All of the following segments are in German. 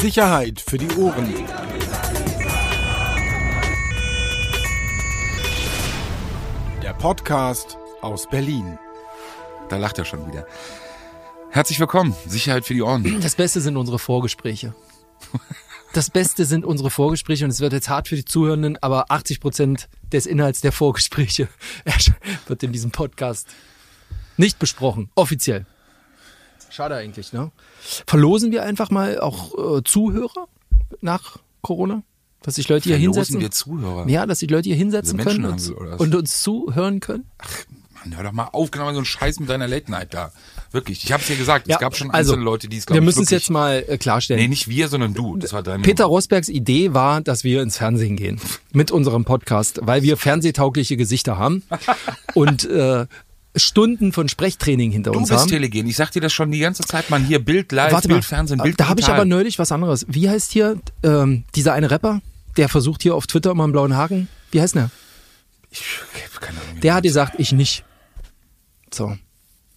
Sicherheit für die Ohren. Der Podcast aus Berlin. Da lacht er schon wieder. Herzlich willkommen, Sicherheit für die Ohren. Das Beste sind unsere Vorgespräche. Das Beste sind unsere Vorgespräche und es wird jetzt hart für die Zuhörenden, aber 80 Prozent des Inhalts der Vorgespräche wird in diesem Podcast nicht besprochen, offiziell. Schade eigentlich, ne? Verlosen wir einfach mal auch äh, Zuhörer nach Corona? Dass sich Leute hier Verlosen hinsetzen? wir Zuhörer? Ja, dass sich Leute hier hinsetzen Also können und, und uns zuhören können? Mann, hör doch mal auf, genau so einen Scheiß mit deiner Late Night da. Wirklich, ich hab's dir gesagt, Ja, es gab schon also, einzelne Leute, die es, glaub Wir müssen es jetzt mal äh, klarstellen. Nee, nicht wir, sondern du. Das war deine Peter Rosbergs Idee war, dass wir ins Fernsehen gehen mit unserem Podcast, weil wir fernsehtaugliche Gesichter haben und äh, Stunden von Sprechtraining hinter Du uns bist haben. Telegen. Ich sag dir das schon die ganze Zeit, man. Hier Bild live, Warte mal, Bild Fernsehen, Bild da habe ich aber neulich was anderes. Wie heißt hier ähm, dieser eine Rapper, der versucht hier auf Twitter immer einen blauen Haken? Wie heißt der? Ich hab keine Ahnung. Der du hat gesagt, ich nicht. So.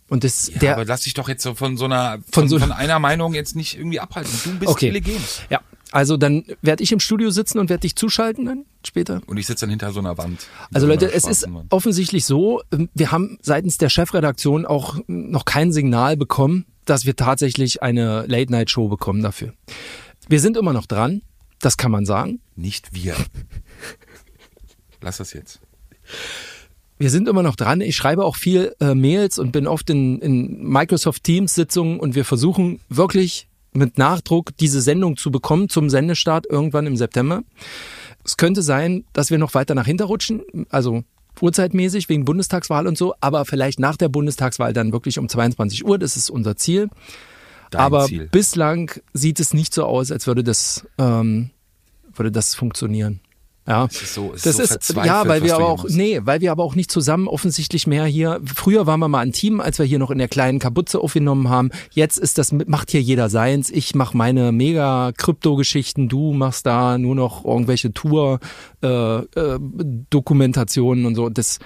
Und das, Ja, der, aber lass dich doch jetzt so von so einer von, Von von, so- einer Meinung jetzt nicht irgendwie abhalten. Du bist okay. telegen. Ja, also dann werde ich im Studio sitzen und werde dich zuschalten dann später. Und ich sitze dann hinter so einer Wand. Also So Leute, es ist Wand. offensichtlich so, ähm, wir haben seitens der Chefredaktion auch noch kein Signal bekommen, dass wir tatsächlich eine Late-Night-Show bekommen dafür. Wir sind immer noch dran, das kann man sagen. Nicht wir. Lass das jetzt. Wir sind immer noch dran. Ich schreibe auch viel äh, Mails und bin oft in, in Microsoft Teams Sitzungen und wir versuchen wirklich mit Nachdruck diese Sendung zu bekommen zum Sendestart irgendwann im September. Es könnte sein, dass wir noch weiter nach hinten rutschen, also uhrzeitmäßig wegen Bundestagswahl und so, aber vielleicht nach der Bundestagswahl dann wirklich um 22 Uhr. Das ist unser Ziel. Dein aber Ziel. bislang sieht es nicht so aus, als würde das ähm, würde das funktionieren. Ja, Es ist so- ist das so ist ja, weil wir aber auch nee, weil wir aber auch nicht zusammen offensichtlich mehr hier. Früher waren wir mal ein Team, als wir hier noch in der kleinen Kabutze aufgenommen haben. Jetzt ist das macht hier jeder seins. Ich mache meine mega Krypto-Geschichten, du machst da nur noch irgendwelche Tour äh, äh, Dokumentationen und so. Das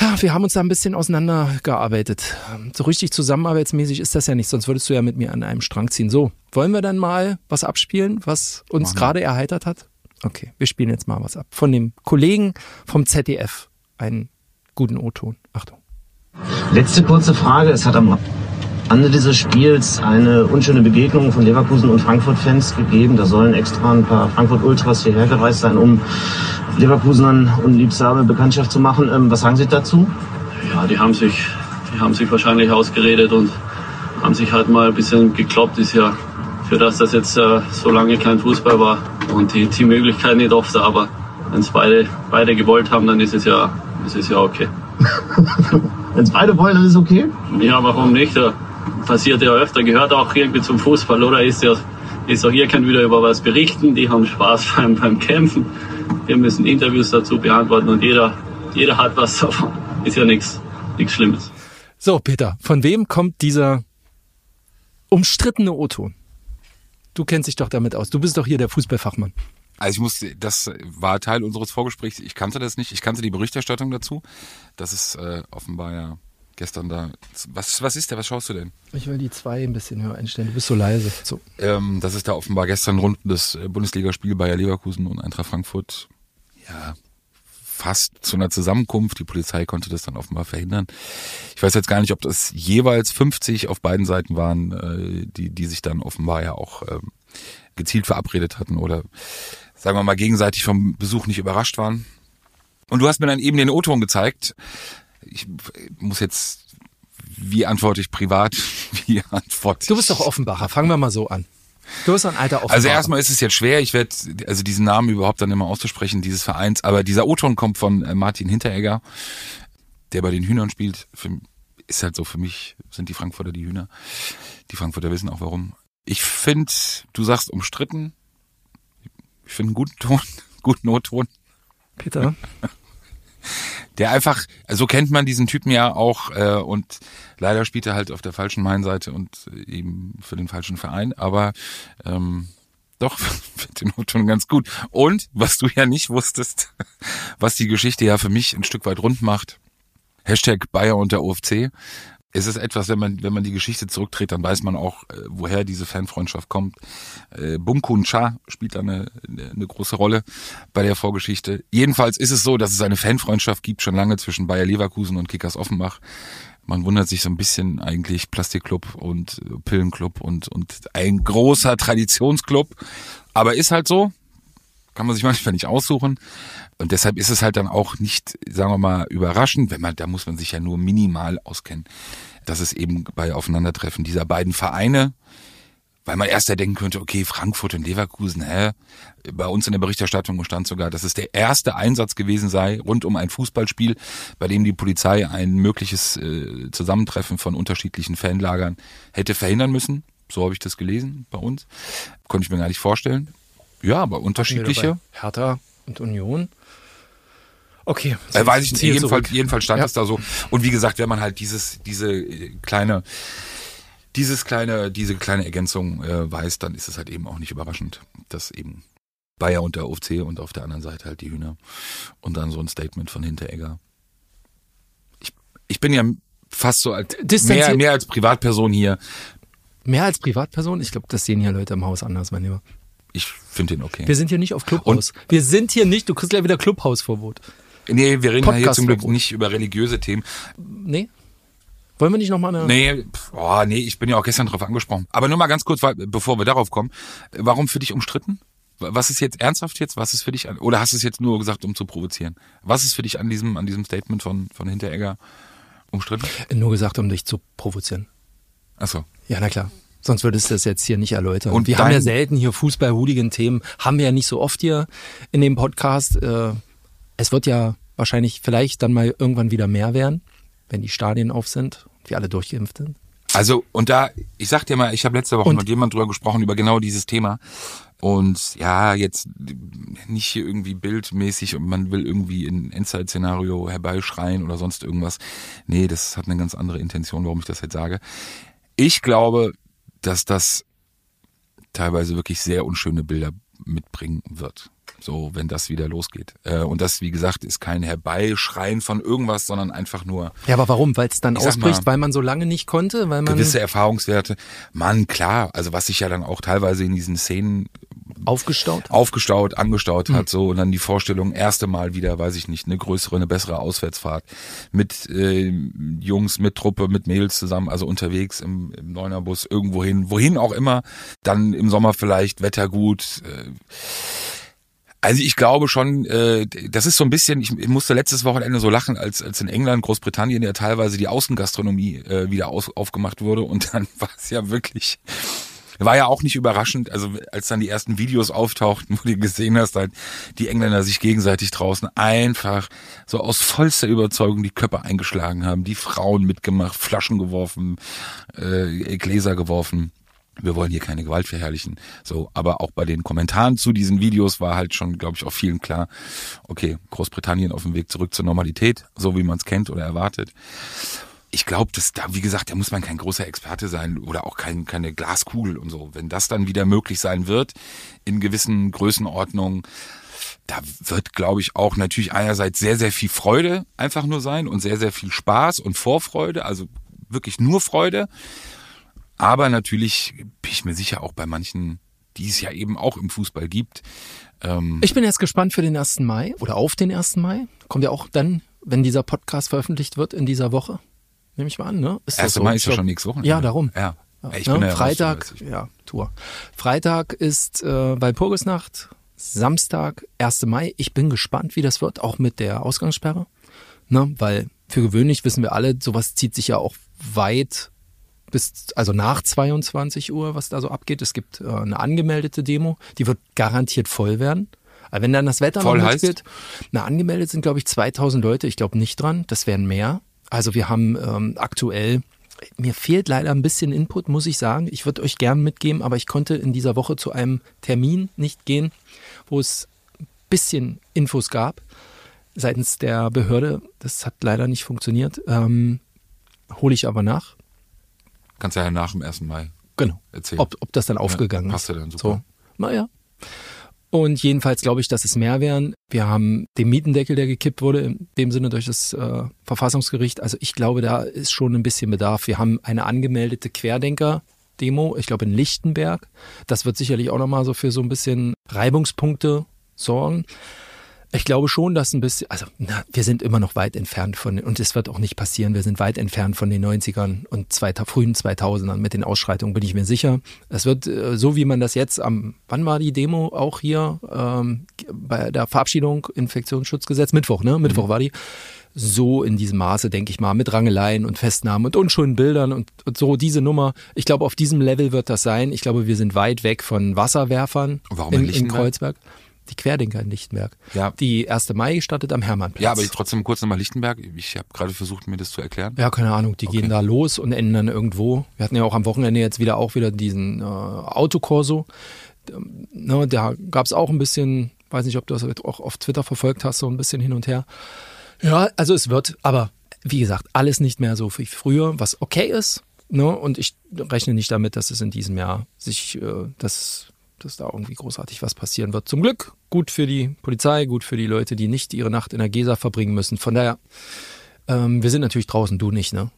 ja, wir haben uns da ein bisschen auseinandergearbeitet. So richtig zusammenarbeitsmäßig ist das ja nicht, sonst würdest du ja mit mir an einem Strang ziehen. So, wollen wir dann mal was abspielen, was uns gerade erheitert hat? Okay, wir spielen jetzt mal was ab. Von dem Kollegen vom ZDF. Einen guten O-Ton. Achtung. Letzte kurze Frage. Es hat am Ende dieses Spiels eine unschöne Begegnung von Leverkusen und Frankfurt-Fans gegeben. Da sollen extra ein paar Frankfurt-Ultras hierher gereist sein, um Leverkusenern unliebsame Bekanntschaft zu machen. Ähm, was sagen Sie dazu? Ja, die haben sich, die haben sich wahrscheinlich ausgeredet und haben sich halt mal ein bisschen gekloppt. Ist ja für das, dass jetzt äh, so lange kein Fußball war und die, die Möglichkeit nicht oft, aber wenn es beide, beide gewollt haben, dann ist es ja, ist es ja okay. Wenn es beide wollen, dann ist es okay. Ja, warum nicht? Ja, passiert ja öfter, gehört auch irgendwie zum Fußball, oder? Ist ja, ist auch ihr könnt wieder über was berichten, die haben Spaß beim, beim Kämpfen. Wir müssen Interviews dazu beantworten und jeder, jeder hat was davon. Ist ja nichts, nichts Schlimmes. So, Peter, von wem kommt dieser umstrittene O-Ton? Du kennst dich doch damit aus. Du bist doch hier der Fußballfachmann. Also ich muss, das war Teil unseres Vorgesprächs. Ich kannte das nicht. Ich kannte die Berichterstattung dazu. Das ist äh, offenbar ja gestern da. Was, was ist der? Was schaust du denn? Ich will die zwei ein bisschen höher einstellen. Du bist so leise. So. Ähm, das ist da offenbar gestern rund das äh, Bundesligaspiel Bayer Leverkusen und Eintracht Frankfurt. Ja, fast zu einer Zusammenkunft. Die Polizei konnte das dann offenbar verhindern. Ich weiß jetzt gar nicht, ob das jeweils 50 auf beiden Seiten waren, äh, die, die sich dann offenbar ja auch ähm, gezielt verabredet hatten oder sagen wir mal gegenseitig vom Besuch nicht überrascht waren. Und du hast mir dann eben den O-Ton gezeigt. Ich muss jetzt, wie antworte ich privat, wie antworte ich? Du bist doch Offenbacher. Fangen wir mal so an. Du bist ein alter Offenbacher. Also erstmal ist es jetzt schwer, ich werde also diesen Namen überhaupt dann immer auszusprechen, dieses Vereins, aber dieser O-Ton kommt von äh, Martin Hinteregger, der bei den Hühnern spielt. Für, ist halt so, für mich sind die Frankfurter die Hühner. Die Frankfurter wissen auch warum. Ich finde, du sagst umstritten. Ich finde einen guten Ton, guten O-Ton. Peter. Der einfach, so kennt man diesen Typen ja auch äh, und leider spielt er halt auf der falschen Mainseite und äh, eben für den falschen Verein, aber ähm, doch, finde den O-Ton ganz gut. Und, was du ja nicht wusstest, was die Geschichte ja für mich ein Stück weit rund macht, Hashtag Bayer und der OFC. Es ist etwas, wenn man, wenn man die Geschichte zurückdreht, dann weiß man auch, äh, woher diese Fanfreundschaft kommt. Äh, Bunkun Cha spielt da eine, eine große Rolle bei der Vorgeschichte. Jedenfalls ist es so, dass es eine Fanfreundschaft gibt, schon lange zwischen Bayer Leverkusen und Kickers Offenbach. Man wundert sich so ein bisschen eigentlich Plastikclub und äh, Pillenclub und, und ein großer Traditionsclub. Aber ist halt so. Kann man sich manchmal nicht aussuchen. Und deshalb ist es halt dann auch nicht, sagen wir mal, überraschend, wenn man, da muss man sich ja nur minimal auskennen, dass es eben bei Aufeinandertreffen dieser beiden Vereine, weil man erst ja denken könnte, okay, Frankfurt und Leverkusen, hä? Bei uns in der Berichterstattung stand sogar, dass es der erste Einsatz gewesen sei rund um ein Fußballspiel, bei dem die Polizei ein mögliches äh, Zusammentreffen von unterschiedlichen Fanlagern hätte verhindern müssen. So habe ich das gelesen bei uns. Konnte ich mir gar nicht vorstellen. Ja, aber unterschiedliche. Hertha und Union. Okay. Äh, weiß ich nicht. Jedenfalls, jedenfalls stand ja. es da so. Und wie gesagt, wenn man halt dieses, diese äh, kleine, dieses kleine, diese kleine Ergänzung äh, weiß, dann ist es halt eben auch nicht überraschend, dass eben Bayer und der UFC und auf der anderen Seite halt die Hühner. Und dann so ein Statement von Hinteregger. Ich, ich bin ja fast so als mehr, mehr als Privatperson hier. Mehr als Privatperson? Ich glaube, das sehen hier Leute im Haus anders, mein Lieber. Ich finde den okay. Wir sind hier nicht auf Clubhaus. Und wir sind hier nicht, du kriegst gleich wieder Clubhausverbot. Nee, wir reden ja hier zum Glück nicht über religiöse Themen. Nee. Wollen wir nicht nochmal eine. Nee, oh, nee, ich bin ja auch gestern drauf angesprochen. Aber nur mal ganz kurz, bevor wir darauf kommen. Warum für dich umstritten? Was ist jetzt ernsthaft jetzt? Was ist für dich an, oder hast du es jetzt nur gesagt, um zu provozieren? Was ist für dich an diesem, an diesem Statement von, von Hinteregger umstritten? Nur gesagt, um dich zu provozieren. Ach so. Ja, na klar. Sonst würdest du das jetzt hier nicht erläutern. Und wir haben ja selten hier Fußball-Hooligan-Themen, haben wir ja nicht so oft hier in dem Podcast. Äh, es wird ja wahrscheinlich vielleicht dann mal irgendwann wieder mehr werden, wenn die Stadien auf sind und wir alle durchgeimpft sind. Also, und da, ich sag dir mal, ich habe letzte Woche und? mit jemand drüber gesprochen, über genau dieses Thema. Und ja, jetzt nicht hier irgendwie bildmäßig und man will irgendwie ein Endzeit-Szenario herbeischreien oder sonst irgendwas. Nee, das hat eine ganz andere Intention, warum ich das jetzt sage. Ich glaube, dass das teilweise wirklich sehr unschöne Bilder mitbringen wird. So, wenn das wieder losgeht. Äh, und das, wie gesagt, ist kein Herbeischreien von irgendwas, sondern einfach nur. Ja, aber warum? Weil es dann ausbricht, mal, weil man so lange nicht konnte, weil man. Gewisse Erfahrungswerte. Mann, klar. Also was sich ja dann auch teilweise in diesen Szenen aufgestaut aufgestaut angestaut hat mhm. so und dann die Vorstellung erste Mal wieder weiß ich nicht eine größere eine bessere Auswärtsfahrt mit äh, Jungs mit Truppe mit Mädels zusammen also unterwegs im, im Neunerbus irgendwo hin wohin auch immer dann im Sommer vielleicht Wetter gut äh, also ich glaube schon, äh, das ist so ein bisschen, ich, ich musste letztes Wochenende so lachen, als, als in England, Großbritannien ja teilweise die Außengastronomie äh, wieder aus, aufgemacht wurde. Und dann war es ja wirklich, war ja auch nicht überraschend, also als dann die ersten Videos auftauchten, wo du gesehen hast, halt die Engländer sich gegenseitig draußen einfach so aus vollster Überzeugung die Köpfe eingeschlagen haben, die Frauen mitgemacht, Flaschen geworfen, äh, Gläser geworfen wir wollen hier keine Gewalt verherrlichen. So, aber auch bei den Kommentaren zu diesen Videos war halt schon, glaube ich, auch vielen klar, okay, Großbritannien auf dem Weg zurück zur Normalität, so wie man es kennt oder erwartet. Ich glaube, dass da, wie gesagt, da muss man kein großer Experte sein oder auch kein, keine Glaskugel und so. Wenn das dann wieder möglich sein wird, in gewissen Größenordnungen, da wird, glaube ich, auch natürlich einerseits sehr, sehr viel Freude einfach nur sein und sehr, sehr viel Spaß und Vorfreude, also wirklich nur Freude. Aber natürlich bin ich mir sicher auch bei manchen, die es ja eben auch im Fußball gibt. Ähm ich bin jetzt gespannt für den 1. Mai oder auf den 1. Mai. Kommt ja auch dann, wenn dieser Podcast veröffentlicht wird, in dieser Woche. Nehme ich mal an, ne? Ist 1. So? Mai ist ja schon nächste Woche. Ja, darum. Ja. ja ich ne? bin ja Freitag, ja, Tour. Freitag ist äh, bei Purgesnacht, Samstag, 1. Mai. Ich bin gespannt, wie das wird, auch mit der Ausgangssperre. Ne? Weil für gewöhnlich wissen wir alle, sowas zieht sich ja auch weit bis, also nach 22 Uhr, was da so abgeht. Es gibt äh, eine angemeldete Demo, die wird garantiert voll werden. Aber wenn dann das Wetter voll noch mitspielt, na, angemeldet sind, glaube ich, 2000 Leute. Ich glaube nicht dran. Das wären mehr. Also wir haben ähm, aktuell, mir fehlt leider ein bisschen Input, muss ich sagen. Ich würde euch gern mitgeben, aber ich konnte in dieser Woche zu einem Termin nicht gehen, wo es ein bisschen Infos gab seitens der Behörde. Das hat leider nicht funktioniert. Ähm, Hole ich aber nach. Kannst ja nach dem 1. Mai genau. erzählen. Ob, ob das dann aufgegangen ja, passt ist. Passt ja dann super. So, naja. Und jedenfalls glaube ich, dass es mehr wären. Wir haben den Mietendeckel, der gekippt wurde, in dem Sinne durch das äh, Verfassungsgericht. Also ich glaube, da ist schon ein bisschen Bedarf. Wir haben eine angemeldete Querdenker-Demo, ich glaube in Lichtenberg. Das wird sicherlich auch nochmal so für so ein bisschen Reibungspunkte sorgen. Ich glaube schon, dass ein bisschen, also na, wir sind immer noch weit entfernt von, und es wird auch nicht passieren, wir sind weit entfernt von den 90ern und zwei, frühen 2000ern mit den Ausschreitungen, bin ich mir sicher. Es wird äh, so, wie man das jetzt am, wann war die Demo auch hier, ähm, bei der Verabschiedung Infektionsschutzgesetz, Mittwoch, ne? Mittwoch mhm. war die. So in diesem Maße, denke ich mal, mit Rangeleien und Festnahmen und unschönen Bildern und, und so diese Nummer. Ich glaube, auf diesem Level wird das sein. Ich glaube, wir sind weit weg von Wasserwerfern Warum in, in Kreuzberg die Querdenker in Lichtenberg. Ja. Die 1. Mai startet am Hermannplatz. Ja, aber ich trotzdem kurz nochmal Lichtenberg. Ich habe gerade versucht, mir das zu erklären. Ja, keine Ahnung. Die okay. gehen da los und enden dann irgendwo. Wir hatten ja auch am Wochenende jetzt wieder auch wieder diesen äh, Autokorso. Ähm, ne, da gab es auch ein bisschen, weiß nicht, ob du das auch auf Twitter verfolgt hast, so ein bisschen hin und her. Ja, also es wird, aber wie gesagt, alles nicht mehr so wie früher, was okay ist. Ne? Und ich rechne nicht damit, dass es in diesem Jahr sich äh, das dass da irgendwie großartig was passieren wird. Zum Glück gut für die Polizei, gut für die Leute, die nicht ihre Nacht in der Gesa verbringen müssen. Von daher, ähm, wir sind natürlich draußen, du nicht, ne?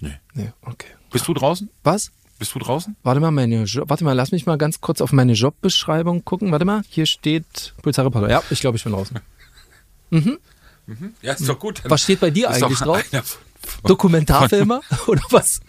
Nee. Nee, okay. Bist du draußen? Was? Bist du draußen? Warte mal, meine jo warte mal, lass mich mal ganz kurz auf meine Jobbeschreibung gucken. Warte mal, hier steht Polizeireporter. Ja, ich glaube, ich bin draußen. Mhm. mhm. Ja, ist doch gut. Was steht bei dir eigentlich drauf? Dokumentarfilmer oder was?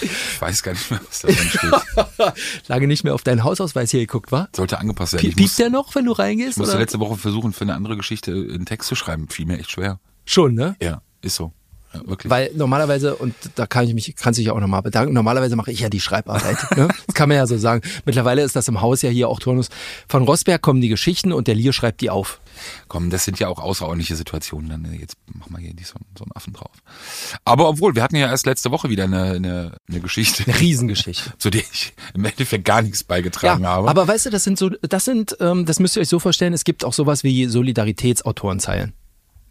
Ich weiß gar nicht mehr, was da drin steht. Lange nicht mehr auf deinen Hausausweis hier geguckt, war? Sollte angepasst werden. Piept der noch, wenn du reingehst? Ich musste letzte Woche versuchen, für eine andere Geschichte einen Text zu schreiben. Fiel mir echt schwer. Schon, ne? Ja, ist so. Ja, wirklich. Weil normalerweise, und da kann ich mich, kannst du dich ja auch nochmal bedanken, normalerweise mache ich ja die Schreibarbeit. ne? Das kann man ja so sagen. Mittlerweile ist das im Haus ja hier auch Turnus. Von Rosberg kommen die Geschichten und der Lier schreibt die auf. Komm, das sind ja auch außerordentliche Situationen. Dann jetzt machen wir hier nicht so, so einen Affen drauf. Aber obwohl, wir hatten ja erst letzte Woche wieder eine, eine, eine Geschichte. Eine Riesengeschichte. zu der ich im Endeffekt gar nichts beigetragen ja, habe. Aber weißt du, das sind so, das sind, ähm, das müsst ihr euch so vorstellen, es gibt auch sowas wie Solidaritätsautorenzeilen.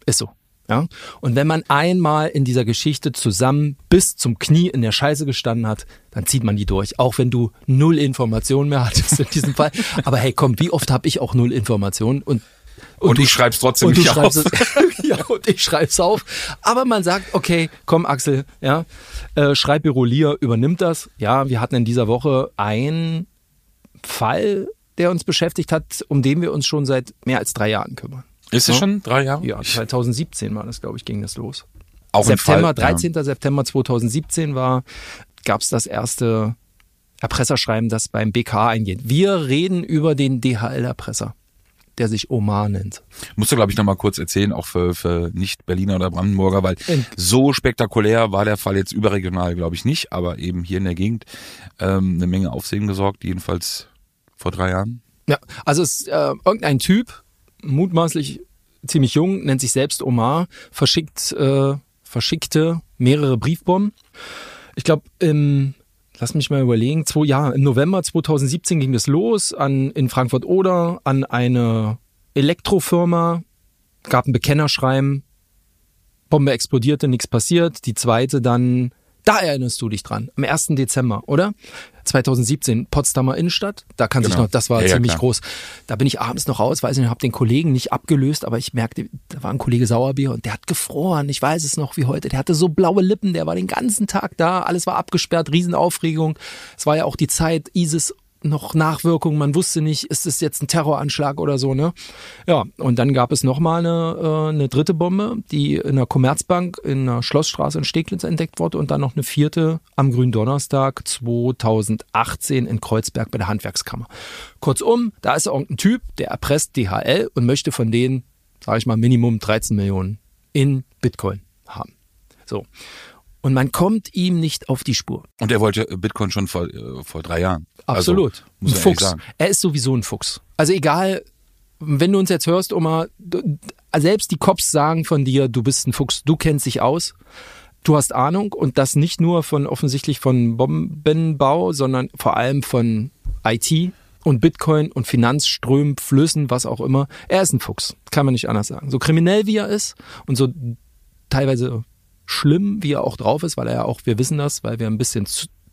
Ist so. Ja? Und wenn man einmal in dieser Geschichte zusammen bis zum Knie in der Scheiße gestanden hat, dann zieht man die durch. Auch wenn du null Informationen mehr hattest in diesem Fall. Aber hey, komm, wie oft habe ich auch null Informationen und und, und du schreibst trotzdem nicht auf. Es, ja, und ich schreib's auf. Aber man sagt, okay, komm Axel, ja, äh, Schreibbüro Lier übernimmt das. Ja, wir hatten in dieser Woche einen Fall, der uns beschäftigt hat, um den wir uns schon seit mehr als drei Jahren kümmern. Ist es ja? schon drei Jahre? Ja, 2017 war das, glaube ich, ging das los. Auch September, Fall, 13. Ja. September 2017 war, gab es das erste Erpresserschreiben, das beim BK eingeht. Wir reden über den DHL-Erpresser der sich Omar nennt. Musst du, glaube ich, nochmal kurz erzählen, auch für, für Nicht-Berliner oder Brandenburger, weil in so spektakulär war der Fall jetzt überregional, glaube ich, nicht, aber eben hier in der Gegend ähm, eine Menge Aufsehen gesorgt, jedenfalls vor drei Jahren. Ja, also es ist äh, irgendein Typ, mutmaßlich ziemlich jung, nennt sich selbst Omar, verschickt, äh, verschickte mehrere Briefbomben. Ich glaube, im, lass mich mal überlegen, zwei, ja, im November 2017 ging das los an, in Frankfurt-Oder an eine Elektrofirma, gab ein Bekennerschreiben, Bombe explodierte, nichts passiert. Die zweite dann da erinnerst du dich dran. Am 1. Dezember, oder? 2017, Potsdamer Innenstadt. Da kann genau. sich noch, das war ja, ziemlich ja, groß. Da bin ich abends noch raus, weiß nicht, habe den Kollegen nicht abgelöst, aber ich merkte, da war ein Kollege Sauerbier und der hat gefroren. Ich weiß es noch wie heute. Der hatte so blaue Lippen, der war den ganzen Tag da. Alles war abgesperrt, Riesenaufregung. Es war ja auch die Zeit ISIS noch Nachwirkungen. Man wusste nicht, ist es jetzt ein Terroranschlag oder so, ne? Ja, und dann gab es nochmal eine, äh, eine dritte Bombe, die in der Commerzbank in der Schlossstraße in Steglitz entdeckt wurde und dann noch eine vierte am Gründonnerstag 2018 in Kreuzberg bei der Handwerkskammer. Kurzum, da ist irgendein Typ, der erpresst DHL und möchte von denen, sage ich mal, Minimum 13 Millionen in Bitcoin haben. So. Und man kommt ihm nicht auf die Spur. Und er wollte Bitcoin schon vor, äh, vor drei Jahren. Also, Absolut. Also, ein Fuchs. Er ist sowieso ein Fuchs. Also egal, wenn du uns jetzt hörst, Oma, selbst die Cops sagen von dir, du bist ein Fuchs, du kennst dich aus, du hast Ahnung und das nicht nur von offensichtlich von Bombenbau, sondern vor allem von IT und Bitcoin und Finanzströmen, Flüssen, was auch immer. Er ist ein Fuchs, kann man nicht anders sagen. So kriminell wie er ist und so teilweise schlimm, wie er auch drauf ist, weil er ja auch, wir wissen das, weil wir ein bisschen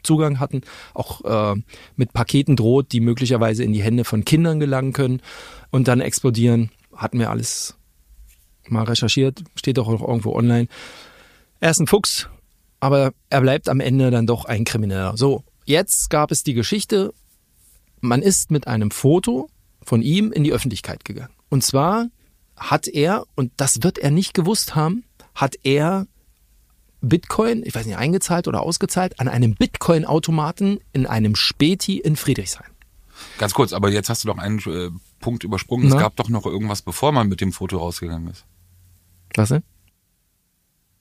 Zugang hatten, auch äh, mit Paketen droht, die möglicherweise in die Hände von Kindern gelangen können und dann explodieren. Hatten wir alles mal recherchiert, steht auch irgendwo online. Er ist ein Fuchs, aber er bleibt am Ende dann doch ein Krimineller. So, jetzt gab es die Geschichte, man ist mit einem Foto von ihm in die Öffentlichkeit gegangen. Und zwar hat er, und das wird er nicht gewusst haben, hat er Bitcoin, ich weiß nicht, eingezahlt oder ausgezahlt, an einem Bitcoin-Automaten in einem Späti in Friedrichshain. Ganz kurz, aber jetzt hast du doch einen äh, Punkt übersprungen. Na? Es gab doch noch irgendwas, bevor man mit dem Foto rausgegangen ist. Was denn?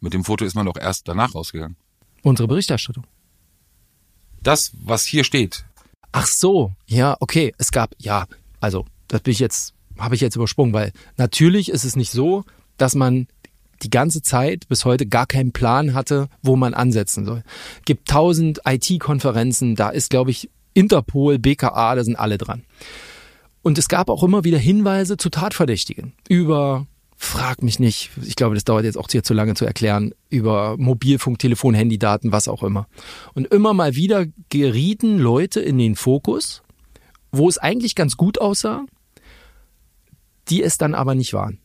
Mit dem Foto ist man doch erst danach rausgegangen. Unsere Berichterstattung. Das, was hier steht, Ach so, ja, okay. Es gab, ja, also, das bin ich jetzt, habe ich jetzt übersprungen, weil natürlich ist es nicht so, dass man die ganze Zeit bis heute gar keinen Plan hatte, wo man ansetzen soll. Gibt tausend IT-Konferenzen, da ist, glaube ich, Interpol, BKA, da sind alle dran. Und es gab auch immer wieder Hinweise zu Tatverdächtigen über, frag mich nicht, ich glaube, das dauert jetzt auch hier zu lange zu erklären, über Mobilfunk, Telefon, Handydaten, was auch immer. Und immer mal wieder gerieten Leute in den Fokus, wo es eigentlich ganz gut aussah, die es dann aber nicht waren.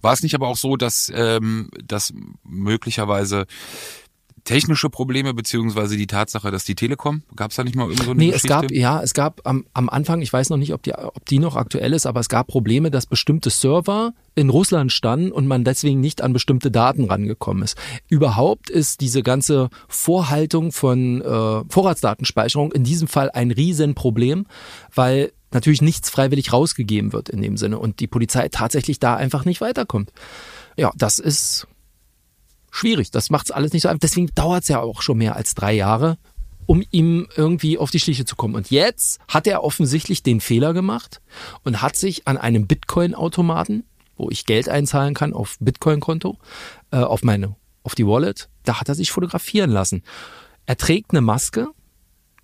War es nicht aber auch so, dass, ähm, dass möglicherweise technische Probleme beziehungsweise die Tatsache, dass die Telekom, gab es da nicht mal irgend so eine Nee, Geschichte? es gab, ja, es gab am, am Anfang, ich weiß noch nicht, ob die, ob die noch aktuell ist, aber es gab Probleme, dass bestimmte Server in Russland standen und man deswegen nicht an bestimmte Daten rangekommen ist. Überhaupt ist diese ganze Vorhaltung von äh, Vorratsdatenspeicherung in diesem Fall ein Riesenproblem, weil natürlich nichts freiwillig rausgegeben wird in dem Sinne und die Polizei tatsächlich da einfach nicht weiterkommt. Ja, das ist schwierig. Das macht's alles nicht so einfach. Deswegen dauert's ja auch schon mehr als drei Jahre, um ihm irgendwie auf die Schliche zu kommen. Und jetzt hat er offensichtlich den Fehler gemacht und hat sich an einem Bitcoin-Automaten, wo ich Geld einzahlen kann auf Bitcoin-Konto, äh, auf meine, auf die Wallet, da hat er sich fotografieren lassen. Er trägt eine Maske.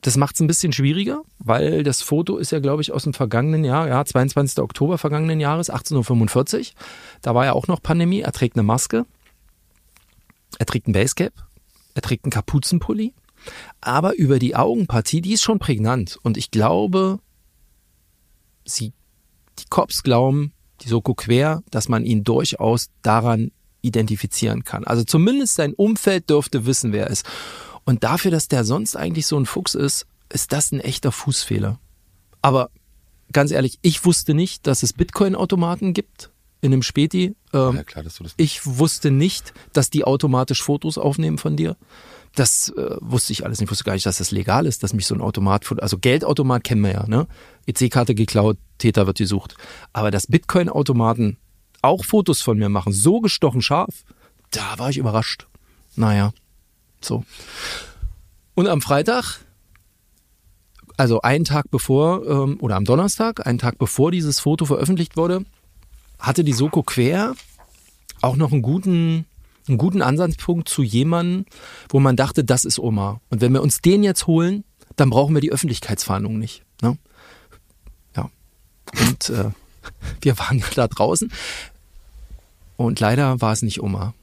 Das macht's ein bisschen schwieriger, weil das Foto ist ja, glaube ich, aus dem vergangenen Jahr, ja, 22. Oktober vergangenen Jahres, 18.45 Uhr. Da war ja auch noch Pandemie. Er trägt eine Maske. Er trägt ein Basecap, er trägt einen Kapuzenpulli, aber über die Augenpartie, die ist schon prägnant. Und ich glaube, sie, die Cops glauben, die Soko quer, dass man ihn durchaus daran identifizieren kann. Also zumindest sein Umfeld dürfte wissen, wer er ist. Und dafür, dass der sonst eigentlich so ein Fuchs ist, ist das ein echter Fußfehler. Aber ganz ehrlich, ich wusste nicht, dass es Bitcoin-Automaten gibt in einem Späti. Ähm, ja, klar, dass du das ich wusste nicht, dass die automatisch Fotos aufnehmen von dir. Das äh, wusste ich alles nicht. Ich wusste gar nicht, dass das legal ist, dass mich so ein Automat, also Geldautomat kennen wir ja, ne? EC-Karte geklaut, Täter wird gesucht. Aber dass Bitcoin-Automaten auch Fotos von mir machen, so gestochen scharf, da war ich überrascht. Naja, so. Und am Freitag, also einen Tag bevor, ähm, oder am Donnerstag, einen Tag bevor dieses Foto veröffentlicht wurde, hatte die Soko Quer auch noch einen guten, einen guten Ansatzpunkt zu jemandem, wo man dachte, das ist Omar. Und wenn wir uns den jetzt holen, dann brauchen wir die Öffentlichkeitsfahndung nicht. Ne? Ja. Und äh, wir waren da draußen und leider war es nicht Omar.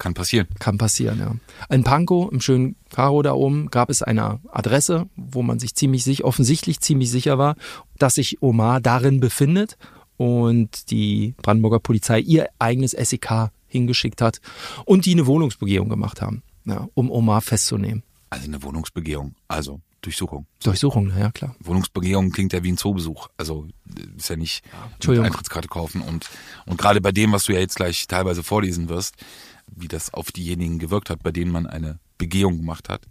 Kann passieren. Kann passieren, ja. In Pankow, im schönen Karo da oben, gab es eine Adresse, wo man sich ziemlich sicher, offensichtlich ziemlich sicher war, dass sich Omar darin befindet und die Brandenburger Polizei ihr eigenes SEK hingeschickt hat und die eine Wohnungsbegehung gemacht haben, ja, um Omar festzunehmen. Also eine Wohnungsbegehung, also Durchsuchung. Durchsuchung, ja klar. Wohnungsbegehung klingt ja wie ein Zoobesuch. Also ist ja nicht. Eintrittskarte kaufen und und gerade bei dem, was du ja jetzt gleich teilweise vorlesen wirst, wie das auf diejenigen gewirkt hat, bei denen man eine Begehung gemacht hat,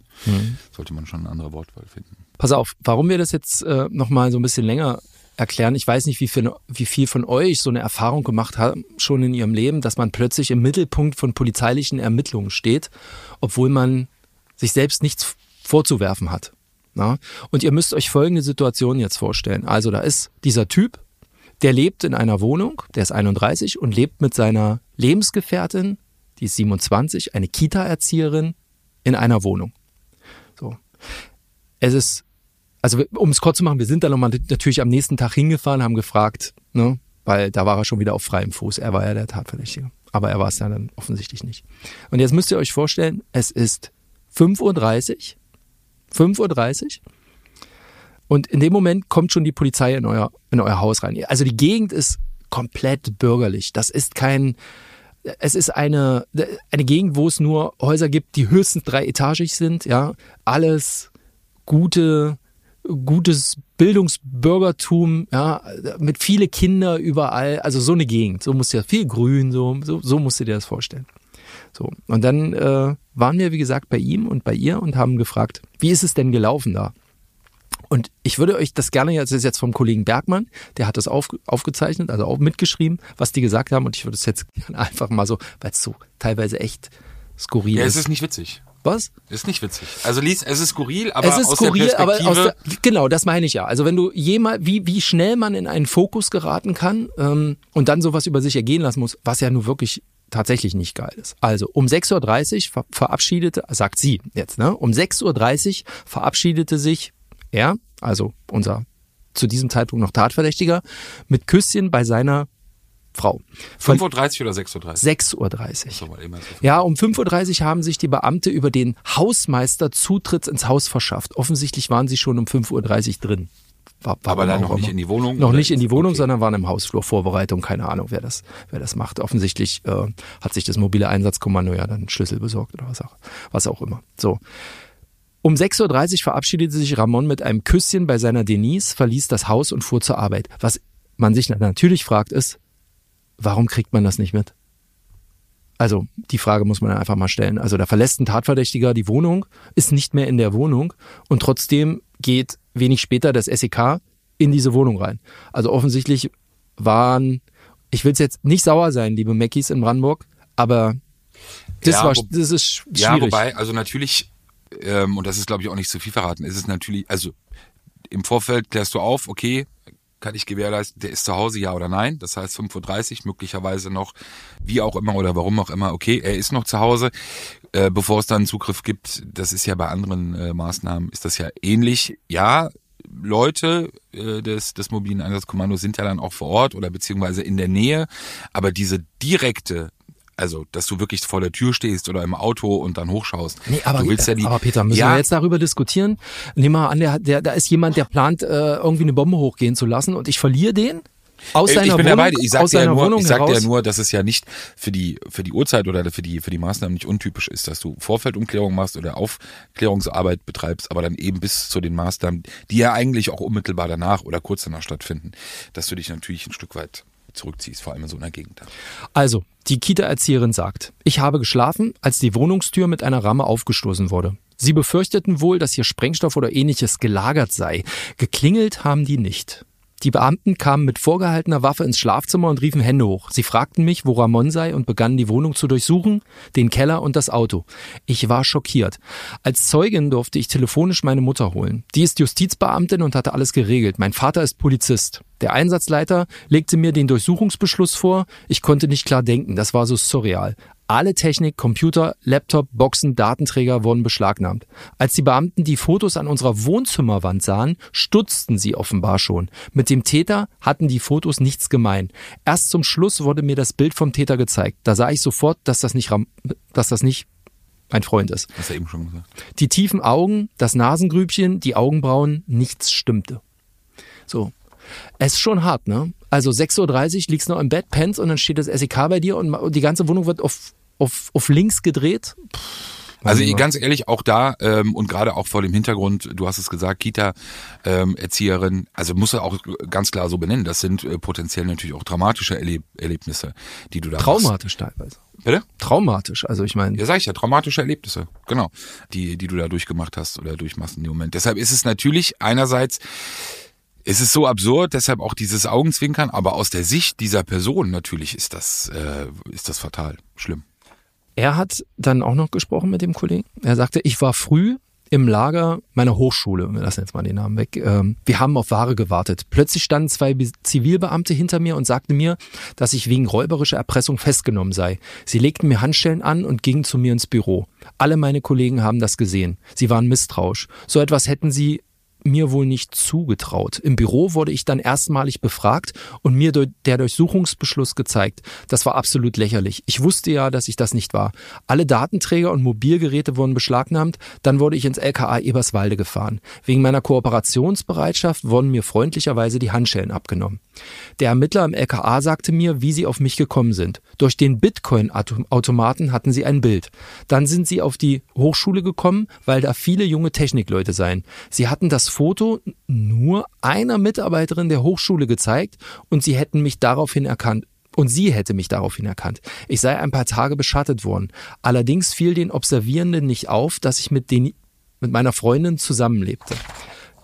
sollte man schon eine andere Wortwahl finden. Pass auf, warum wir das jetzt äh, nochmal so ein bisschen länger erklären. Ich weiß nicht, wie viel, wie viel von euch so eine Erfahrung gemacht haben, schon in ihrem Leben, dass man plötzlich im Mittelpunkt von polizeilichen Ermittlungen steht, obwohl man sich selbst nichts vorzuwerfen hat. Na? Und ihr müsst euch folgende Situation jetzt vorstellen. Also da ist dieser Typ, der lebt in einer Wohnung, der ist 31 und lebt mit seiner Lebensgefährtin, die ist 27, eine Kita-Erzieherin, in einer Wohnung. So. Es ist also um es kurz zu machen, wir sind dann nochmal natürlich am nächsten Tag hingefahren, haben gefragt, ne, weil da war er schon wieder auf freiem Fuß. Er war ja der Tatverdächtige. Aber er war es ja dann offensichtlich nicht. Und jetzt müsst ihr euch vorstellen, es ist 5.30 Uhr 5.30 Uhr. Und in dem Moment kommt schon die Polizei in euer, in euer Haus rein. Also die Gegend ist komplett bürgerlich. Das ist kein, es ist eine, eine Gegend, wo es nur Häuser gibt, die höchstens drei etagig sind, ja. Alles gute, gutes Bildungsbürgertum, ja, mit viele Kinder überall, also so eine Gegend, so musst du dir viel Grün, so, so, so musst du dir das vorstellen. So. Und dann äh, waren wir, wie gesagt, bei ihm und bei ihr und haben gefragt, wie ist es denn gelaufen da? Und ich würde euch das gerne, das ist jetzt vom Kollegen Bergmann, der hat das auf, aufgezeichnet, also auch mitgeschrieben, was die gesagt haben. Und ich würde es jetzt einfach mal so, weil es so teilweise echt skurril Ja, ist. es ist nicht witzig. Was? Ist nicht witzig. Also lies, es ist skurril, aber es ist aus skurril, der aber Perspektive. aus der, genau, das meine ich ja. Also wenn du jemals, wie, wie schnell man in einen Fokus geraten kann ähm, und dann sowas über sich ergehen lassen muss, was ja nun wirklich tatsächlich nicht geil ist. Also um 6.30 Uhr ver verabschiedete, sagt sie jetzt, ne? Um 6.30 Uhr verabschiedete sich er, also unser zu diesem Zeitpunkt noch Tatverdächtiger, mit Küsschen bei seiner Frau. Von 5.30 Uhr oder 6.30 Uhr? 6.30 Uhr. Ja, um 5.30 Uhr haben sich die Beamte über den Hausmeister Zutritt ins Haus verschafft. Offensichtlich waren sie schon um 5.30 Uhr drin. War, war Aber dann noch nicht immer. in die Wohnung? Noch nicht in die Wohnung, okay. sondern waren im Hausflur. Vorbereitung, keine Ahnung, wer das, wer das macht. Offensichtlich äh, hat sich das mobile Einsatzkommando ja dann einen Schlüssel besorgt oder was auch, was auch immer. So. Um 6.30 Uhr verabschiedete sich Ramon mit einem Küsschen bei seiner Denise, verließ das Haus und fuhr zur Arbeit. Was man sich natürlich fragt ist, warum kriegt man das nicht mit? Also die Frage muss man einfach mal stellen. Also da verlässt ein Tatverdächtiger die Wohnung, ist nicht mehr in der Wohnung und trotzdem geht wenig später das SEK in diese Wohnung rein. Also offensichtlich waren, ich will jetzt nicht sauer sein, liebe Mackies in Brandenburg, aber das, Ja, war, das ist sch- schwierig. Ja, wobei, also natürlich, ähm, und das ist glaube ich auch nicht zu viel verraten, ist es natürlich, also im Vorfeld klärst du auf, okay, kann ich gewährleisten, der ist zu Hause, ja oder nein. Das heißt 5.30 Uhr, möglicherweise noch, wie auch immer oder warum auch immer, okay, er ist noch zu Hause. Äh, bevor es dann Zugriff gibt, das ist ja bei anderen äh, Maßnahmen, ist das ja ähnlich. Ja, Leute äh, des, des mobilen Einsatzkommandos sind ja dann auch vor Ort oder beziehungsweise in der Nähe, aber diese direkte also, dass du wirklich vor der Tür stehst oder im Auto und dann hochschaust. Nee, aber, du willst ja die, aber Peter, müssen ja, wir jetzt darüber diskutieren? Nehmen wir an, der, der, da ist jemand, der plant, äh, irgendwie eine Bombe hochgehen zu lassen und ich verliere den aus Ey, seiner ich bin Wohnung, dabei. Ich sag dir ja nur, Wohnung ich sag dir ja nur, dass es ja nicht für die für die Uhrzeit oder für die für die Maßnahmen nicht untypisch ist, dass du Vorfeldumklärung machst oder Aufklärungsarbeit betreibst, aber dann eben bis zu den Maßnahmen, die ja eigentlich auch unmittelbar danach oder kurz danach stattfinden, dass du dich natürlich ein Stück weit zurückziehst, vor allem in so einer Gegend. Also, die Kita-Erzieherin sagt, ich habe geschlafen, als die Wohnungstür mit einer Ramme aufgestoßen wurde. Sie befürchteten wohl, dass hier Sprengstoff oder ähnliches gelagert sei. Geklingelt haben die nicht. Die Beamten kamen mit vorgehaltener Waffe ins Schlafzimmer und riefen Hände hoch. Sie fragten mich, wo Ramon sei und begannen die Wohnung zu durchsuchen, den Keller und das Auto. Ich war schockiert. Als Zeugin durfte ich telefonisch meine Mutter holen. Die ist Justizbeamtin und hatte alles geregelt. Mein Vater ist Polizist. Der Einsatzleiter legte mir den Durchsuchungsbeschluss vor. Ich konnte nicht klar denken. Das war so surreal. Alle Technik, Computer, Laptop, Boxen, Datenträger wurden beschlagnahmt. Als die Beamten die Fotos an unserer Wohnzimmerwand sahen, stutzten sie offenbar schon. Mit dem Täter hatten die Fotos nichts gemein. Erst zum Schluss wurde mir das Bild vom Täter gezeigt. Da sah ich sofort, dass das nicht, dass das nicht mein Freund ist. Hast du eben schon gesagt. Die tiefen Augen, das Nasengrübchen, die Augenbrauen, nichts stimmte. So. Es ist schon hart, ne? Also 6.30 Uhr liegst noch im Bett, pennst und dann steht das SEK bei dir und die ganze Wohnung wird auf, auf, auf links gedreht. Also Mein ganz ehrlich, auch da ähm, und gerade auch vor dem Hintergrund, du hast es gesagt, Kita, ähm, Erzieherin, also muss er auch ganz klar so benennen. Das sind äh, potenziell natürlich auch dramatische Erleb Erlebnisse, die du da. Traumatisch teilweise. Bitte? Traumatisch. Also ich meine, Ja, sag ich ja, traumatische Erlebnisse, genau, die, die du da durchgemacht hast oder durchmachst in dem Moment. Deshalb ist es natürlich einerseits, es ist so absurd, deshalb auch dieses Augenzwinkern, aber aus der Sicht dieser Person natürlich ist das, äh, ist das fatal, schlimm. Er hat dann auch noch gesprochen mit dem Kollegen. Er sagte, ich war früh im Lager meiner Hochschule, wir lassen jetzt mal den Namen weg. Ähm, Wir haben auf Ware gewartet. Plötzlich standen zwei Be- Zivilbeamte hinter mir und sagten mir, dass ich wegen räuberischer Erpressung festgenommen sei. Sie legten mir Handschellen an und gingen zu mir ins Büro. Alle meine Kollegen haben das gesehen. Sie waren misstrauisch. So etwas hätten sie mir wohl nicht zugetraut. Im Büro wurde ich dann erstmalig befragt und mir der Durchsuchungsbeschluss gezeigt. Das war absolut lächerlich. Ich wusste ja, dass ich das nicht war. Alle Datenträger und Mobilgeräte wurden beschlagnahmt. Dann wurde ich ins LKA Eberswalde gefahren. Wegen meiner Kooperationsbereitschaft wurden mir freundlicherweise die Handschellen abgenommen. Der Ermittler im LKA sagte mir, wie sie auf mich gekommen sind. Durch den Bitcoin-Automaten hatten sie ein Bild. Dann sind sie auf die Hochschule gekommen, weil da viele junge Technikleute seien. Sie hatten das Foto nur einer Mitarbeiterin der Hochschule gezeigt und sie hätten mich daraufhin erkannt. Und sie hätte mich daraufhin erkannt. Ich sei ein paar Tage beschattet worden. Allerdings fiel den Observierenden nicht auf, dass ich mit, den, mit meiner Freundin zusammenlebte.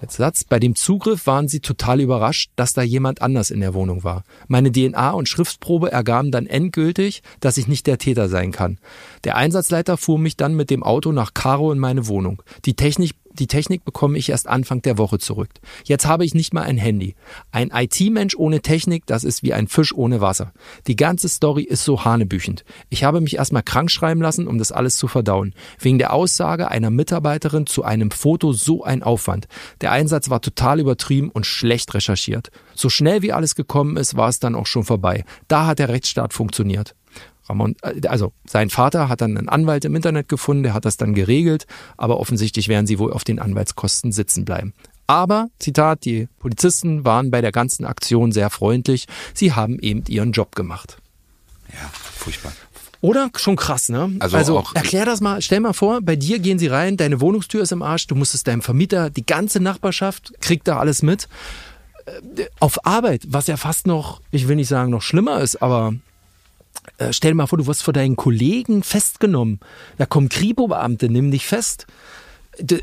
Jetzt Satz. Bei dem Zugriff waren sie total überrascht, dass da jemand anders in der Wohnung war. Meine DNA und Schriftprobe ergaben dann endgültig, dass ich nicht der Täter sein kann. Der Einsatzleiter fuhr mich dann mit dem Auto nach Caro in meine Wohnung. Die Technik die Technik bekomme ich erst Anfang der Woche zurück. Jetzt habe ich nicht mal ein Handy. Ein IT-Mensch ohne Technik, das ist wie ein Fisch ohne Wasser. Die ganze Story ist so hanebüchend. Ich habe mich erstmal krank schreiben lassen, um das alles zu verdauen. Wegen der Aussage einer Mitarbeiterin zu einem Foto so ein Aufwand. Der Einsatz war total übertrieben und schlecht recherchiert. So schnell wie alles gekommen ist, war es dann auch schon vorbei. Da hat der Rechtsstaat funktioniert. Ramon, äh, also sein Vater hat dann einen Anwalt im Internet gefunden, der hat das dann geregelt, aber offensichtlich werden sie wohl auf den Anwaltskosten sitzen bleiben. Aber, Zitat, die Polizisten waren bei der ganzen Aktion sehr freundlich. Sie haben eben ihren Job gemacht. Ja, furchtbar. Oder? Schon krass, ne? Also, also auch, erklär das mal, stell mal vor, bei dir gehen sie rein, deine Wohnungstür ist im Arsch, du musstest deinem Vermieter, die ganze Nachbarschaft kriegt da alles mit. Äh, auf Arbeit, was ja fast noch, ich will nicht sagen noch schlimmer ist, aber äh, stell dir mal vor, du wirst vor deinen Kollegen festgenommen. Da kommen Kripo-Beamte, nimm dich fest.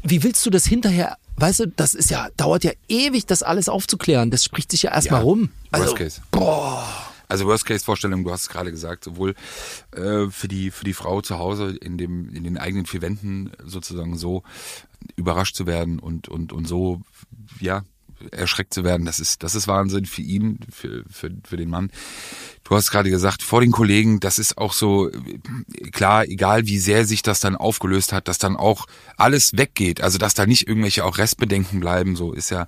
Wie willst du das hinterher? Weißt du, das ist ja, dauert ja ewig, das alles aufzuklären. Das spricht sich ja erstmal ja, rum. Also, Worst Case. Boah. Also Worst-Case-Vorstellung, du hast es gerade gesagt, sowohl äh, für die für die Frau zu Hause in dem in den eigenen vier Wänden sozusagen so überrascht zu werden und und und so ja erschreckt zu werden, das ist, das ist Wahnsinn für ihn, für, für, für den Mann. Du hast gerade gesagt, vor den Kollegen, das ist auch so, klar, egal wie sehr sich das dann aufgelöst hat, dass dann auch alles weggeht, also dass da nicht irgendwelche auch Restbedenken bleiben, so ist ja,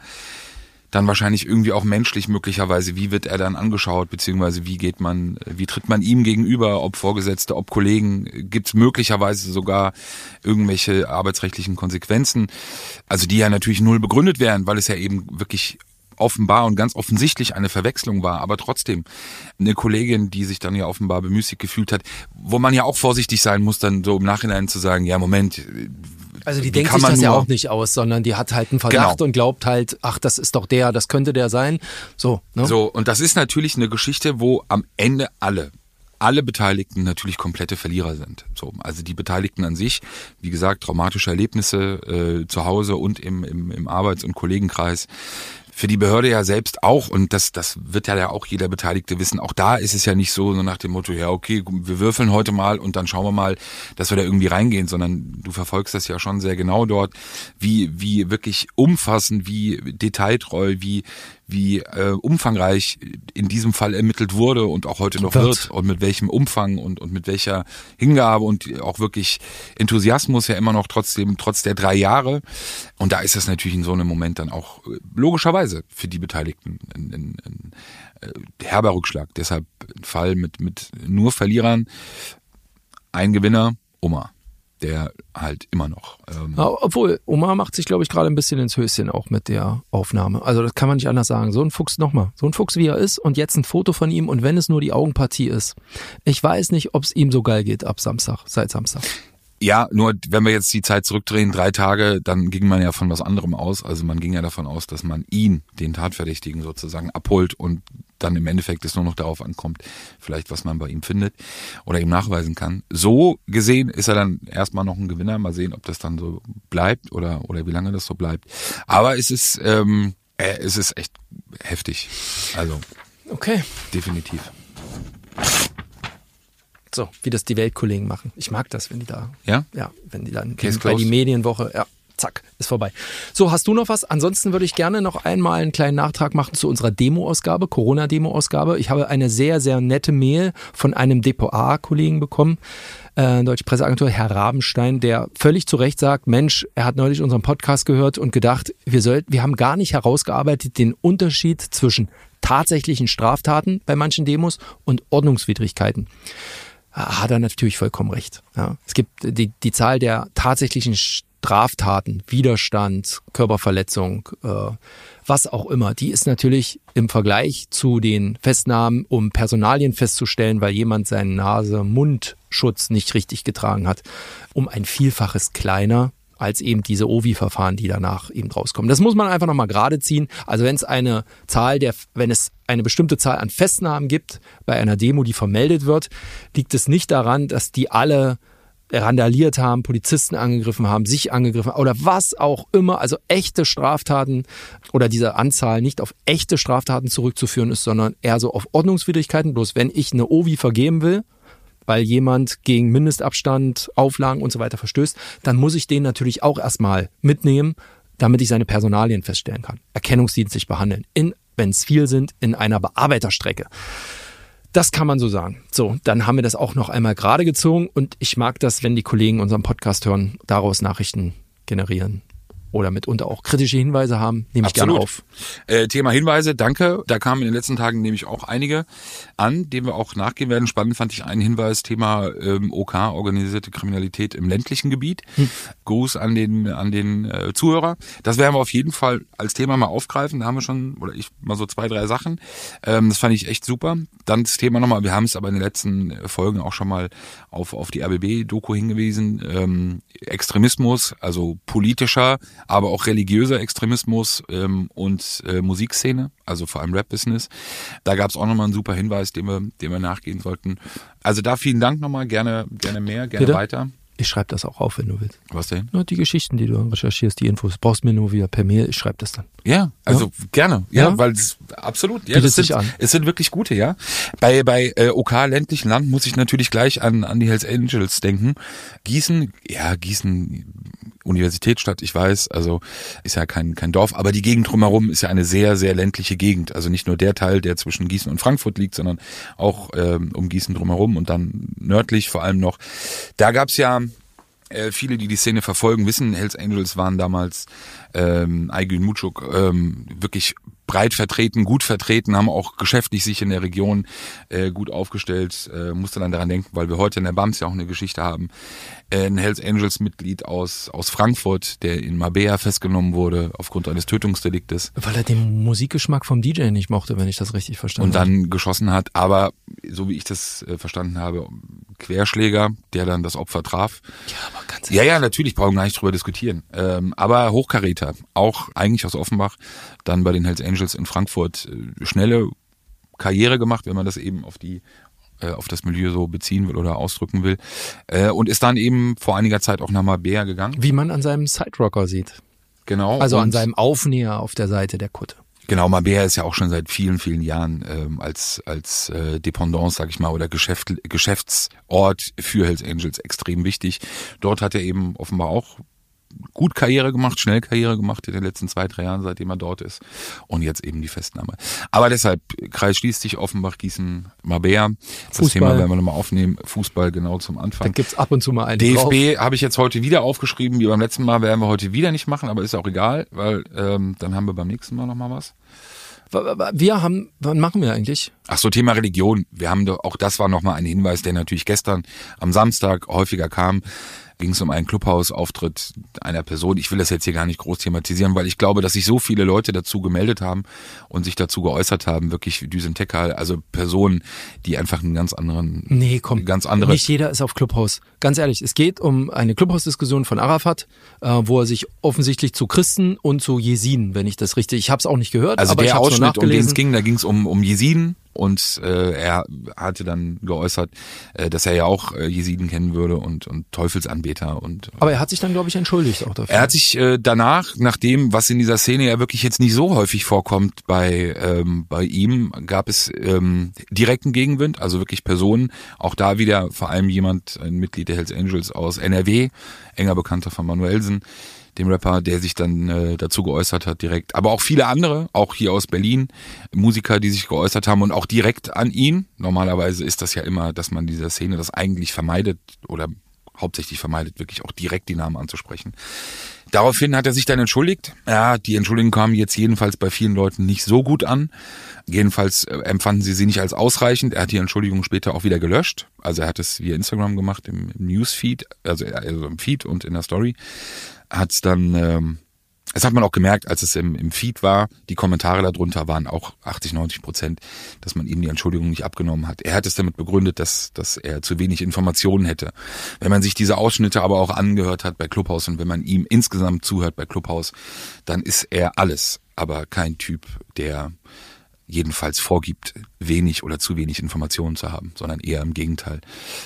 dann wahrscheinlich irgendwie auch menschlich möglicherweise, wie wird er dann angeschaut, beziehungsweise wie geht man, wie tritt man ihm gegenüber, ob Vorgesetzte, ob Kollegen, gibt es möglicherweise sogar irgendwelche arbeitsrechtlichen Konsequenzen, also die ja natürlich null begründet wären, weil es ja eben wirklich offenbar und ganz offensichtlich eine Verwechslung war, aber trotzdem eine Kollegin, die sich dann ja offenbar bemüßigt gefühlt hat, wo man ja auch vorsichtig sein muss, dann so im Nachhinein zu sagen, ja Moment, also die denkt sich das ja auch nicht aus, sondern die hat halt einen Verdacht genau. und glaubt halt, ach, das ist doch der, das könnte der sein. So, ne? So, und das ist natürlich eine Geschichte, wo am Ende alle, alle Beteiligten natürlich komplette Verlierer sind. So, also die Beteiligten an sich, wie gesagt, traumatische Erlebnisse äh, zu Hause und im, im, im Arbeits- und Kollegenkreis für die Behörde ja selbst auch, und das, das wird ja auch jeder Beteiligte wissen, auch da ist es ja nicht so, so nach dem Motto, ja, okay, wir würfeln heute mal und dann schauen wir mal, dass wir da irgendwie reingehen, sondern du verfolgst das ja schon sehr genau dort, wie, wie wirklich umfassend, wie detailtreu, wie, wie äh, umfangreich in diesem Fall ermittelt wurde und auch heute noch wird. wird und mit welchem Umfang und, und mit welcher Hingabe und auch wirklich Enthusiasmus ja immer noch trotzdem, trotz der drei Jahre. Und da ist das natürlich in so einem Moment dann auch äh, logischerweise für die Beteiligten ein, ein, ein äh, herber Rückschlag. Deshalb ein Fall mit, mit nur Verlierern, ein Gewinner, Oma der halt immer noch. Ähm obwohl, Oma macht sich, glaube ich, gerade ein bisschen ins Höschen auch mit der Aufnahme. Also das kann man nicht anders sagen. So ein Fuchs nochmal. So ein Fuchs, wie er ist und jetzt ein Foto von ihm und wenn es nur die Augenpartie ist. Ich weiß nicht, ob es ihm so geil geht ab Samstag, seit Samstag. Ja, nur wenn wir jetzt die Zeit zurückdrehen, drei Tage, dann ging man ja von was anderem aus. Also man ging ja davon aus, dass man ihn, den Tatverdächtigen sozusagen, abholt und dann im Endeffekt es nur noch darauf ankommt, vielleicht was man bei ihm findet oder ihm nachweisen kann. So gesehen ist er dann erstmal noch ein Gewinner. Mal sehen, ob das dann so bleibt oder, oder wie lange das so bleibt. Aber es ist, ähm, äh, es ist echt heftig. Also. Okay. Definitiv. So, wie das die Weltkollegen machen. Ich mag das, wenn die da. Ja? Ja, wenn die dann bei die Medienwoche, ja. zack, ist vorbei. So, hast du noch was? Ansonsten würde ich gerne noch einmal einen kleinen Nachtrag machen zu unserer Demo-Ausgabe, Corona-Demo-Ausgabe. Ich habe eine sehr, sehr nette Mail von einem Depot-A-Kollegen bekommen, äh, Deutsche Presseagentur, Herr Rabenstein, der völlig zu Recht sagt, Mensch, er hat neulich unseren Podcast gehört und gedacht, wir sollten, wir haben gar nicht herausgearbeitet den Unterschied zwischen tatsächlichen Straftaten bei manchen Demos und Ordnungswidrigkeiten hat er natürlich vollkommen recht. Ja. Es gibt die, die Zahl der tatsächlichen Straftaten, Widerstand, Körperverletzung, äh, was auch immer, die ist natürlich im Vergleich zu den Festnahmen, um Personalien festzustellen, weil jemand seinen Nase-Mundschutz nicht richtig getragen hat, um ein Vielfaches kleiner als eben diese OVI-Verfahren, die danach eben rauskommen. Das muss man einfach nochmal gerade ziehen. Also wenn es eine Zahl der, wenn es eine bestimmte Zahl an Festnahmen gibt bei einer Demo, die vermeldet wird, liegt es nicht daran, dass die alle randaliert haben, Polizisten angegriffen haben, sich angegriffen oder was auch immer, also echte Straftaten oder diese Anzahl nicht auf echte Straftaten zurückzuführen ist, sondern eher so auf Ordnungswidrigkeiten. Bloß wenn ich eine OVI vergeben will, weil jemand gegen Mindestabstand, Auflagen und so weiter verstößt, dann muss ich den natürlich auch erstmal mitnehmen, damit ich seine Personalien feststellen kann. Erkennungsdienstlich behandeln. In, wenn es viel sind, in einer Bearbeiterstrecke. Das kann man so sagen. So, dann haben wir das auch noch einmal gerade gezogen und ich mag das, wenn die Kollegen unseren Podcast hören, daraus Nachrichten generieren oder mitunter auch kritische Hinweise haben, nehme ich gerne auf. Äh, Thema Hinweise, danke. Da kamen in den letzten Tagen nämlich auch einige an, denen wir auch nachgehen werden. Spannend fand ich einen Hinweis, Thema ähm, OK, organisierte Kriminalität im ländlichen Gebiet. Hm. Gruß an den, an den äh, Zuhörer. Das werden wir auf jeden Fall als Thema mal aufgreifen. Da haben wir schon, oder ich mal so zwei, drei Sachen. Ähm, das fand ich echt super. Dann das Thema nochmal, wir haben es aber in den letzten Folgen auch schon mal auf, auf die ABB-Doku hingewiesen. Ähm, Extremismus, also politischer, aber auch religiöser Extremismus ähm, und äh, Musikszene, also vor allem Rap-Business. Da gab es auch nochmal einen super Hinweis, dem wir, dem wir nachgehen sollten. Also da vielen Dank nochmal, gerne, gerne mehr, gerne Bitte? weiter. Ich schreibe das auch auf, wenn du willst. Was denn? Nur die Geschichten, die du recherchierst, die Infos. Brauchst mir nur wieder per Mail, ich schreibe das dann. Ja, also ja. gerne. Ja, ja, weil es absolut. Ja, das sind, an. es sind wirklich gute, ja. Bei bei äh, OK ländlichen Land muss ich natürlich gleich an an die Hells Angels denken. Gießen, ja, Gießen Universitätsstadt, ich weiß, also ist ja kein kein Dorf, aber die Gegend drumherum ist ja eine sehr sehr ländliche Gegend. Also nicht nur der Teil, der zwischen Gießen und Frankfurt liegt, sondern auch ähm, um Gießen drumherum und dann nördlich vor allem noch. Da gab's ja äh, viele, die die Szene verfolgen, wissen, Hells Angels waren damals ähm, Aygün Mucuk ähm, wirklich breit vertreten, gut vertreten, haben auch geschäftlich sich in der Region äh, gut aufgestellt. Äh, musste dann daran denken, weil wir heute in der BAMS ja auch eine Geschichte haben. Äh, ein Hells Angels Mitglied aus, aus Frankfurt, der in Mabea festgenommen wurde aufgrund eines Tötungsdeliktes. Weil er den Musikgeschmack vom DJ nicht mochte, wenn ich das richtig verstanden habe. Und dann geschossen hat, aber so wie ich das äh, verstanden habe, Querschläger, der dann das Opfer traf. Ja, aber ganz Ja, ja, natürlich, brauchen wir gar nicht drüber diskutieren. Ähm, aber Hochkaräter, auch eigentlich aus Offenbach, dann bei den Hells Angels in Frankfurt äh, schnelle Karriere gemacht, wenn man das eben auf die äh, auf das Milieu so beziehen will oder ausdrücken will. Äh, und ist dann eben vor einiger Zeit auch nach Mabea gegangen. Wie man an seinem Siderocker sieht. Genau. Also an seinem Aufnäher auf der Seite der Kutte. Genau, Mabea ist ja auch schon seit vielen, vielen Jahren ähm, als als äh, Dependance, sag ich mal, oder Geschäft, Geschäftsort für Hells Angels extrem wichtig. Dort hat er eben offenbar auch gut Karriere gemacht, schnell Karriere gemacht in den letzten zwei, drei Jahren, seitdem er dort ist. Und jetzt eben die Festnahme. Aber deshalb, Kreis schließt sich, Offenbach, Gießen, Mabea. Das Fußball. Thema werden wir nochmal aufnehmen. Fußball genau zum Da Anfang. gibt's ab und zu mal einen DFB habe ich jetzt heute wieder aufgeschrieben, wie beim letzten Mal werden wir heute wieder nicht machen, aber ist auch egal, weil ähm, dann haben wir beim nächsten Mal nochmal was. Wir haben, wann machen wir eigentlich? Ach so, Thema Religion. Wir haben auch das war nochmal ein Hinweis, der natürlich gestern am Samstag häufiger kam. Ging es um einen Clubhausauftritt einer Person. Ich will das jetzt hier gar nicht groß thematisieren, weil ich glaube, dass sich so viele Leute dazu gemeldet haben und sich dazu geäußert haben, wirklich Düsen Tekal, also Personen, die einfach einen ganz anderen, Nee, komm. ganz andere. Nicht jeder ist auf Clubhaus. Ganz ehrlich, es geht um eine Clubhausdiskussion von Arafat, äh, wo er sich offensichtlich zu Christen und zu Jesiden, wenn ich das richtig, ich habe es auch nicht gehört, Also aber ich der habe Ausschnitt, um den nachgelesen. es ging, da ging es um, um Jesiden und äh, er hatte dann geäußert, äh, dass er ja auch äh, Jesiden kennen würde und, und Teufelsanbeter und aber er hat sich dann, glaube ich, entschuldigt auch dafür. Er hat sich äh, danach, nach dem, was in dieser Szene ja wirklich jetzt nicht so häufig vorkommt bei, ähm, bei ihm, gab es ähm, direkten Gegenwind, also wirklich Personen, auch da wieder vor allem jemand, ein Mitglied der Hells Angels aus NRW, enger Bekannter von Manuelsen, dem Rapper, der sich dann äh, dazu geäußert hat direkt. Aber auch viele andere, auch hier aus Berlin, Musiker, die sich geäußert haben und auch direkt an ihn. Normalerweise ist das ja immer, dass man dieser Szene das eigentlich vermeidet oder hauptsächlich vermeidet, wirklich auch direkt die Namen anzusprechen. Daraufhin hat er sich dann entschuldigt. Ja, die Entschuldigung kam jetzt jedenfalls bei vielen Leuten nicht so gut an. Jedenfalls äh, empfanden sie sie nicht als ausreichend. Er hat die Entschuldigung später auch wieder gelöscht. Also er hat es via Instagram gemacht, im, im Newsfeed, also, also im Feed und in der Story. Hat es dann ähm, das hat man auch gemerkt, als es im, im Feed war. Die Kommentare darunter waren auch 80, 90 Prozent, dass man ihm die Entschuldigung nicht abgenommen hat. Er hat es damit begründet, dass, dass er zu wenig Informationen hätte. Wenn man sich diese Ausschnitte aber auch angehört hat bei Clubhouse und wenn man ihm insgesamt zuhört bei Clubhouse, dann ist er alles, aber kein Typ, der jedenfalls vorgibt, wenig oder zu wenig Informationen zu haben, sondern eher im Gegenteil.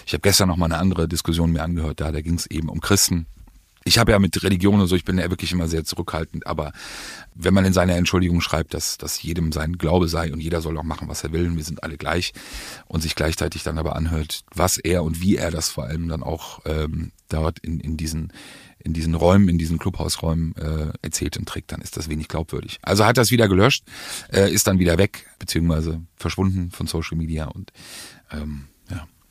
Ich habe gestern noch mal eine andere Diskussion mir angehört, da, da ging es eben um Christen, ich habe ja mit Religion und so, ich bin ja wirklich immer sehr zurückhaltend, aber wenn man in seiner Entschuldigung schreibt, dass, dass jedem sein Glaube sei und jeder soll auch machen, was er will, und wir sind alle gleich und sich gleichzeitig dann aber anhört, was er und wie er das vor allem dann auch ähm, dort in, in diesen in diesen Räumen, in diesen Clubhausräumen äh, erzählt und trägt, dann ist das wenig glaubwürdig. Also hat das wieder gelöscht, äh, ist dann wieder weg, beziehungsweise verschwunden von Social Media und ähm,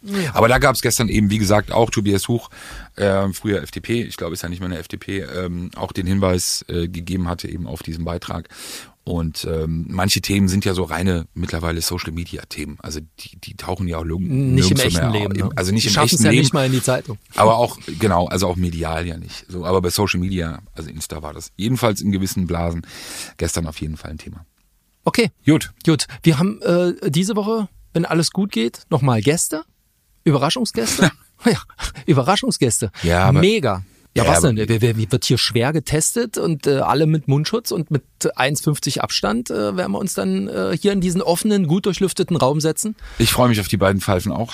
ja. Aber da gab es gestern eben, wie gesagt, auch Tobias Huch, äh, früher FDP, ich glaube, ist ja nicht mehr eine FDP, ähm, auch den Hinweis äh, gegeben hatte eben auf diesen Beitrag. Und ähm, manche Themen sind ja so reine mittlerweile Social Media Themen. Also die, die tauchen ja auch nicht im echten Leben. Ne? Also nicht die im echten ja Leben. nicht mal in die Zeitung. Aber auch genau, also auch medial ja nicht. So, aber bei Social Media, also Insta war das jedenfalls in gewissen Blasen gestern auf jeden Fall ein Thema. Okay, Gut. gut. Wir haben äh, diese Woche, wenn alles gut geht, nochmal Gäste. Überraschungsgäste? ja, Überraschungsgäste. Ja, Mega. Ja, Ja, was denn? Wer, wer, wird hier schwer getestet und äh, alle mit Mundschutz und mit 1,50 Abstand äh, werden wir uns dann äh, hier in diesen offenen, gut durchlüfteten Raum setzen. Ich freue mich auf die beiden Pfeifen auch.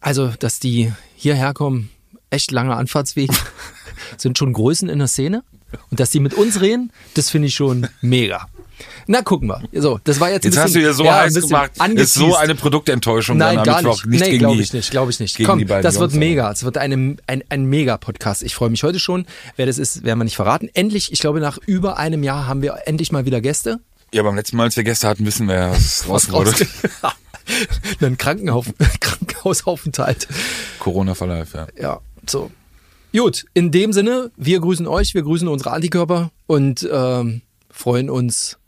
Also, dass die hierher kommen, echt lange Anfahrtswege, sind schon Größen in der Szene. Und dass die mit uns reden, das finde ich schon mega. Na, gucken wir. So, das war jetzt ein Jetzt bisschen, hast du hier so ja, heiß gemacht. Ist so angeteased. eine Produktenttäuschung. Nein, gar nicht. Nicht nee, glaube ich nicht, glaube ich nicht. Komm, das wird Jungs, aber- mega. Es wird eine, ein, ein Mega-Podcast. Ich freue mich heute schon. Wer das ist, werden wir nicht verraten. Endlich, ich glaube, nach über einem Jahr haben wir endlich mal wieder Gäste. Ja, beim letzten Mal, als wir Gäste hatten, wissen wir, ja, was raus wurde. Ein Krankenhauf Krankenhausaufenthalt. Corona-Verlauf, ja. Ja, so. Gut, in dem Sinne, wir grüßen euch, wir grüßen unsere Antikörper und ähm, freuen uns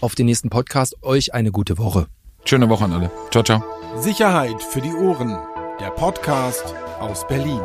auf den nächsten Podcast. Euch eine gute Woche. Schöne Woche an alle. Ciao, ciao. Sicherheit für die Ohren. Der Podcast aus Berlin.